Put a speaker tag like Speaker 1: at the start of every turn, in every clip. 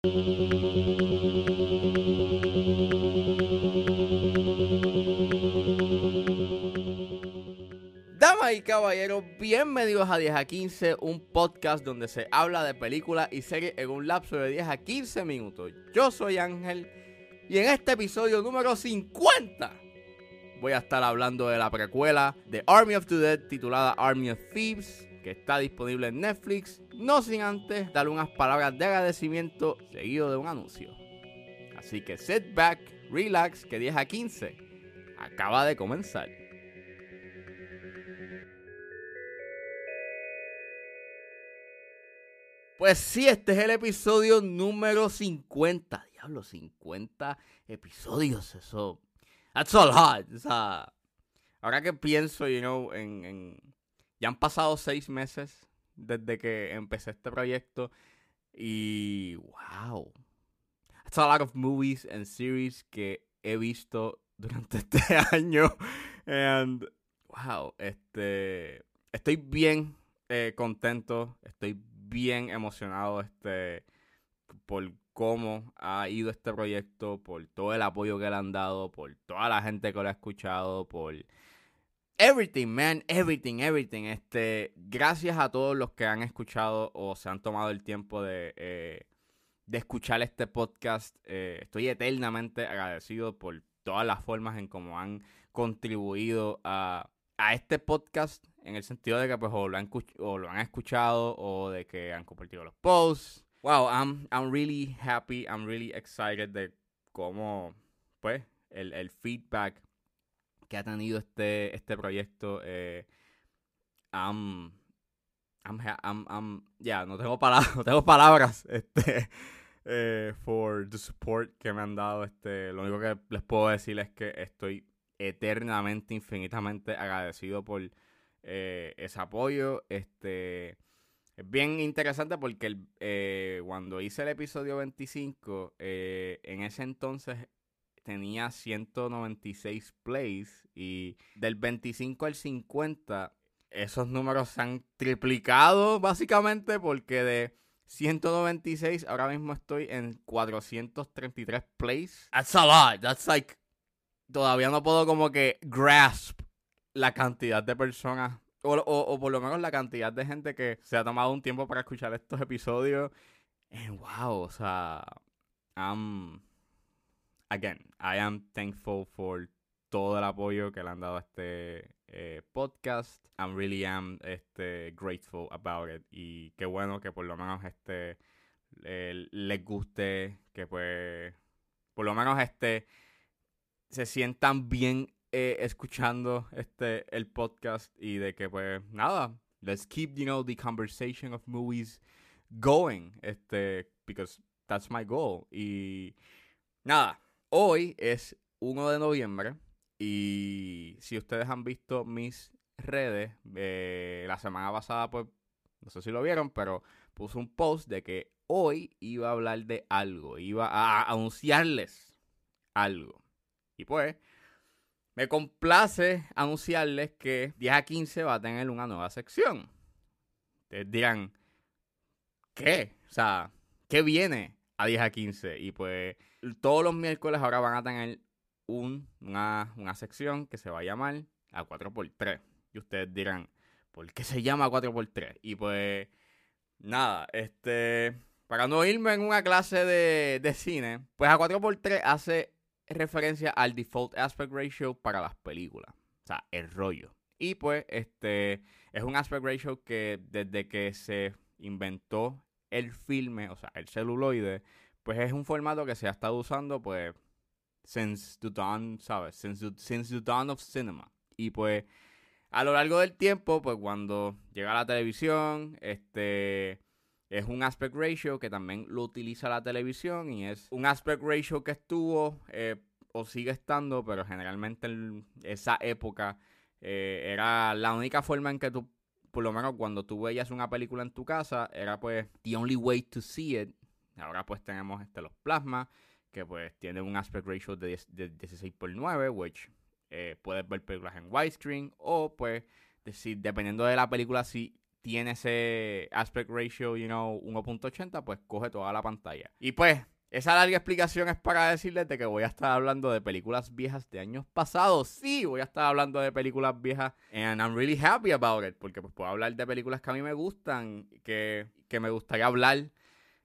Speaker 1: Damas y caballeros, bienvenidos a 10 a 15, un podcast donde se habla de películas y series en un lapso de 10 a 15 minutos. Yo soy Ángel y en este episodio número 50 voy a estar hablando de la precuela de Army of the Dead titulada Army of Thieves, que está disponible en Netflix, no sin antes dar unas palabras de agradecimiento seguido de un anuncio. Así que sit back, relax, que 10 a 15 acaba de comenzar. Pues sí, este es el episodio número 50. Diablo, 50 episodios, eso. That's a lot. O sea, ahora que pienso, you know, en, ya han pasado seis meses desde que empecé este proyecto. Y wow. That's a lot of movies and series que he visto durante este año. And wow, este. Estoy bien eh, contento. Estoy bien emocionado este, por cómo ha ido este proyecto, por todo el apoyo que le han dado, por toda la gente que lo ha escuchado, por everything, man, everything, everything. Este, gracias a todos los que han escuchado o se han tomado el tiempo de, eh, de escuchar este podcast. Eh, estoy eternamente agradecido por todas las formas en cómo han contribuido a, a este podcast en el sentido de que pues o lo, han, o lo han escuchado o de que han compartido los posts. Wow, I'm, I'm really happy, I'm really excited de cómo, pues, el, el feedback que ha tenido este, este proyecto. Eh, no tengo palabras, no tengo palabras, este, eh, for the support que me han dado. Este, lo único que les puedo decir es que estoy eternamente, infinitamente agradecido por eh, ese apoyo. Este es bien interesante porque eh, cuando hice el episodio 25, eh, en ese entonces tenía 196 plays y del 25 al 50 esos números se han triplicado básicamente porque de 196 ahora mismo estoy en 433 plays. That's a lot. That's like todavía no puedo como que grasp la cantidad de personas, o, o, por lo menos la cantidad de gente que se ha tomado un tiempo para escuchar estos episodios. And wow, o sea, I'm, again, I am thankful for todo el apoyo que le han dado este eh, podcast. I'm really am este, grateful about it. Y qué bueno que por lo menos este les guste, que pues por lo menos este se sientan bien eh, escuchando este el podcast y de que pues nada, let's keep you know the conversation of movies going, este because that's my goal y nada, hoy es 1 de noviembre y si ustedes han visto mis redes eh, la semana pasada pues no sé si lo vieron, pero puse un post de que hoy iba a hablar de algo, iba a anunciarles algo. Y pues, me complace anunciarles que 10 a 15 va a tener una nueva sección. Ustedes dirán, ¿qué? O sea, ¿qué viene a 10 a 15? Y pues todos los miércoles ahora van a tener una, sección que se va a llamar a 4x3. Y ustedes dirán, ¿por qué se llama 4x3? Y pues, nada, este, para no irme en una clase de, de cine, pues a 4x3 hace referencia al default aspect ratio para las películas. O sea, el rollo. Y pues, este es un aspect ratio que desde que se inventó el filme, o sea, el celuloide, pues es un formato que se ha estado usando, pues, since the dawn, ¿sabes? Since the, dawn of cinema. Y pues, a lo largo del tiempo, pues cuando llega la televisión, este es un aspect ratio que también lo utiliza la televisión y es un aspect ratio que estuvo eh, o sigue estando, pero generalmente en esa época eh, era la única forma en que tú, por lo menos cuando tú veías una película en tu casa, era pues the only way to see it. Ahora pues tenemos este, los plasmas, que pues tienen un aspect ratio de, 16 por 9, which eh, puedes ver películas en widescreen o pues decir, dependiendo de la película, si tiene ese aspect ratio, you know, 1.80, pues coge toda la pantalla. Y pues, esa larga explicación es para decirles de que voy a estar hablando de películas viejas de años pasados. Sí, voy a estar hablando de películas viejas. And I'm really happy about it. Porque pues puedo hablar de películas que a mí me gustan, que, que me gustaría hablar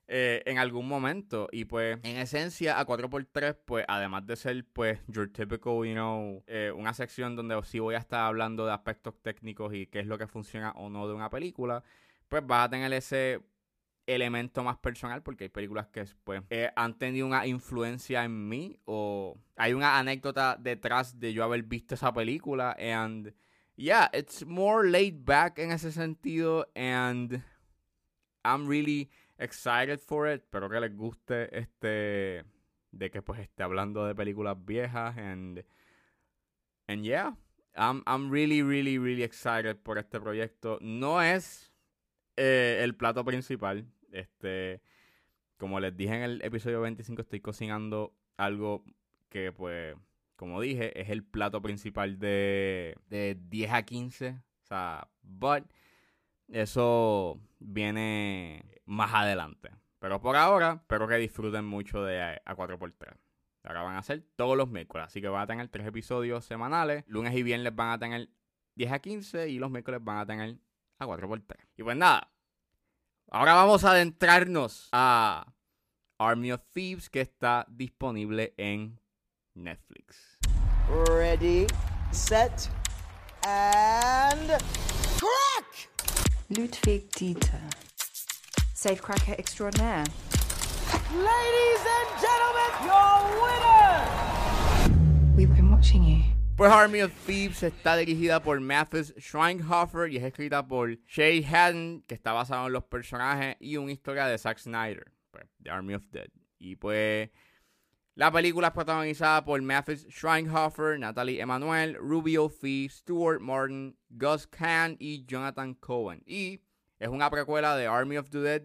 Speaker 1: eh, en algún momento. Y pues, en esencia, a 4x3, pues, además de ser, pues, your typical, you know, eh, una sección donde sí voy a estar hablando de aspectos técnicos y qué es lo que funciona o no de una película, pues vas a tener ese elemento más personal porque hay películas que pues eh, han tenido una influencia en mí o hay una anécdota detrás de yo haber visto esa película and yeah it's more laid back en ese sentido and I'm really excited for it. Espero que les guste este de que pues esté hablando de películas viejas and and yeah I'm, I'm really really really excited por este proyecto. No es eh, el plato principal. Este, como les dije en el episodio 25, estoy cocinando algo que, pues, como dije, es el plato principal de, de 10 a 15. O sea, but eso viene más adelante. Pero por ahora, espero que disfruten mucho de A 4x3. Ahora van a ser todos los miércoles, así que van a tener tres episodios semanales. Lunes y viernes van a tener 10 a 15 y los miércoles van a tener a 4x3. Y pues nada, ahora vamos a adentrarnos a Army of Thieves que está disponible en Netflix.
Speaker 2: Ready, set, and crack!
Speaker 3: Ludwig Dieter, safecracker extraordinaire.
Speaker 2: Ladies and gentlemen, your winner!
Speaker 3: We've been watching you.
Speaker 1: Pues Army of Thieves está dirigida por Mathis Schweinhofer y es escrita por Shay Haddon, que está basado en los personajes y una historia de Zack Snyder, pues, The Army of Dead. Y pues la película es protagonizada por Mathis Schweinhofer, Natalie Emanuel, Rubio Fee, Stuart Martin, Gus Kahn y Jonathan Cohen. Y es una precuela de Army of the Dead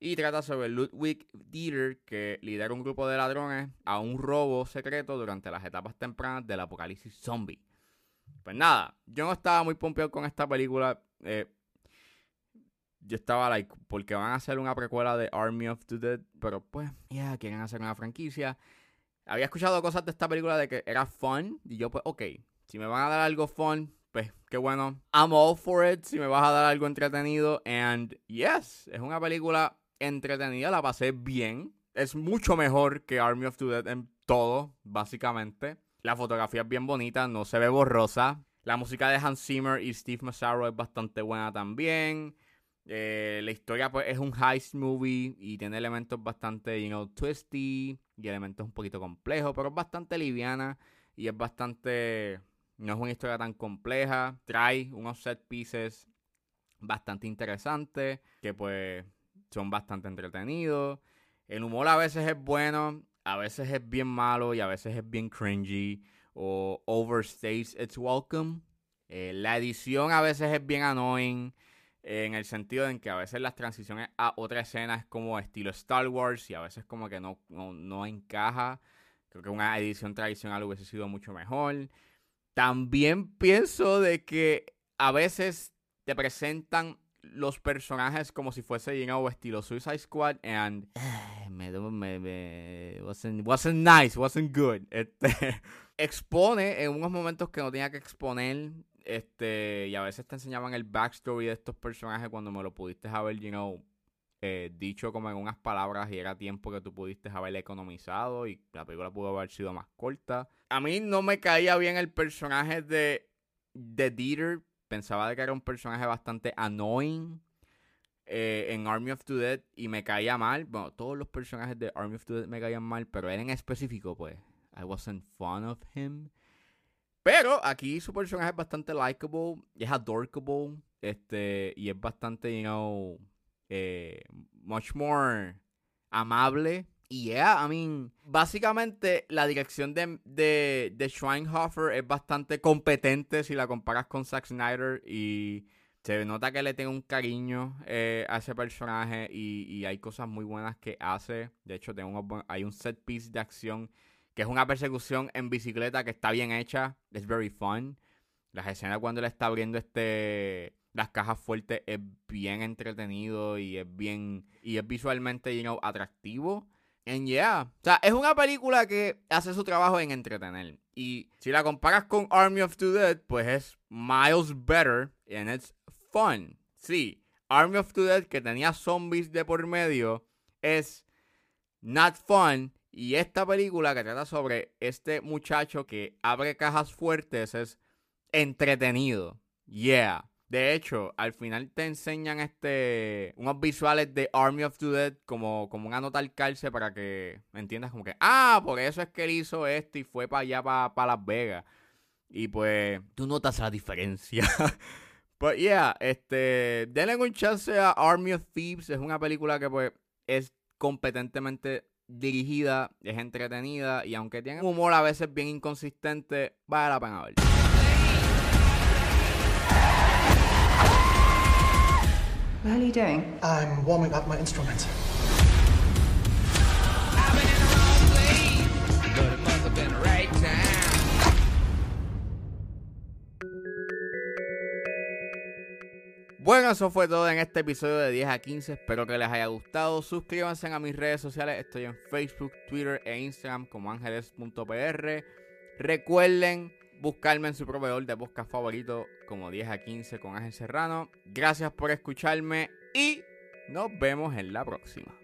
Speaker 1: y trata sobre Ludwig Dieter, que lidera un grupo de ladrones a un robo secreto durante las etapas tempranas del apocalipsis zombie. Pues nada, yo no estaba muy pompeado con esta película. eh, yo estaba like, porque van a hacer una precuela de Army of the Dead, pero pues, ya, quieren hacer una franquicia. Había escuchado cosas de esta película de que era fun, y yo pues, ok, si me van a dar algo fun, pues qué bueno. I'm all for it, si me vas a dar algo entretenido, and yes, es una película entretenida, la pasé bien. Es mucho mejor que Army of the Dead en todo, básicamente. La fotografía es bien bonita, no se ve borrosa. La música de Hans Zimmer y Steve Massaro es bastante buena también. Eh, la historia pues es un heist movie y tiene elementos bastante, you know, twisty y elementos un poquito complejos, pero es bastante liviana y es bastante... No es una historia tan compleja. Trae unos set pieces bastante interesantes que pues son bastante entretenidos. El humor a veces es bueno, a veces es bien malo y a veces es bien cringy o overstays its welcome. Eh, la edición a veces es bien annoying eh, en el sentido en que a veces las transiciones a otra escena es como estilo Star Wars y a veces como que no, no, no encaja. Creo que una edición tradicional hubiese sido mucho mejor. También pienso de que a veces te presentan los personajes como si fuese, you know, estilo Suicide Squad and eh, me, me, me wasn't, wasn't nice, wasn't good. Este, expone en unos momentos que no tenía que exponer este y a veces te enseñaban el backstory de estos personajes cuando me lo pudiste haber, you know, eh, dicho como en unas palabras y era tiempo que tú pudiste haber economizado y la película pudo haber sido más corta. A mí no me caía bien el personaje de, de Dieter. Pensaba de que era un personaje bastante annoying eh, en Army of the Dead y me caía mal. Bueno, todos los personajes de Army of the Dead me caían mal, pero él en específico, pues, I wasn't fond of him. Pero aquí su personaje es bastante likable, es adorable, este, y es bastante, you know, eh, much more amable. Y yeah, I mean, básicamente la dirección de, de, de Schweinhofer es bastante competente si la comparas con Zack Snyder y se nota que le tiene un cariño eh, a ese personaje y, y, hay cosas muy buenas que hace. De hecho, tengo unos, hay un set piece de acción que es una persecución en bicicleta que está bien hecha, es very fun. Las escenas cuando le está abriendo este las cajas fuertes es bien entretenido y es bien y es visualmente you know, atractivo. And yeah, o sea, es una película que hace su trabajo en entretener. Y si la comparas con Army of the Dead, pues es miles better and it's fun. Sí, Army of the Dead que tenía zombies de por medio es not fun y esta película que trata sobre este muchacho que abre cajas fuertes es entretenido. Yeah. De hecho, al final te enseñan este unos visuales de Army of the Dead como, como una nota al calce para que entiendas como que, ah, por eso es que él hizo esto y fue para allá, para, Las Vegas. Y pues tú notas la diferencia. Pero yeah, este, denle un chance a Army of Thieves. Es una película que pues es competentemente dirigida, es entretenida y aunque tiene un humor a veces bien inconsistente, vale la pena ver.
Speaker 3: What are you doing?
Speaker 4: I'm warming up my instruments.
Speaker 1: Bueno, eso fue todo en este episodio de 10 a 15. Espero que les haya gustado. Suscríbanse a mis redes sociales. Estoy en Facebook, Twitter e Instagram como ángeles.pr. Recuerden buscarme en su proveedor de podcast favorito como 10 a 15 con Ángel Serrano. Gracias por escucharme y nos vemos en la próxima.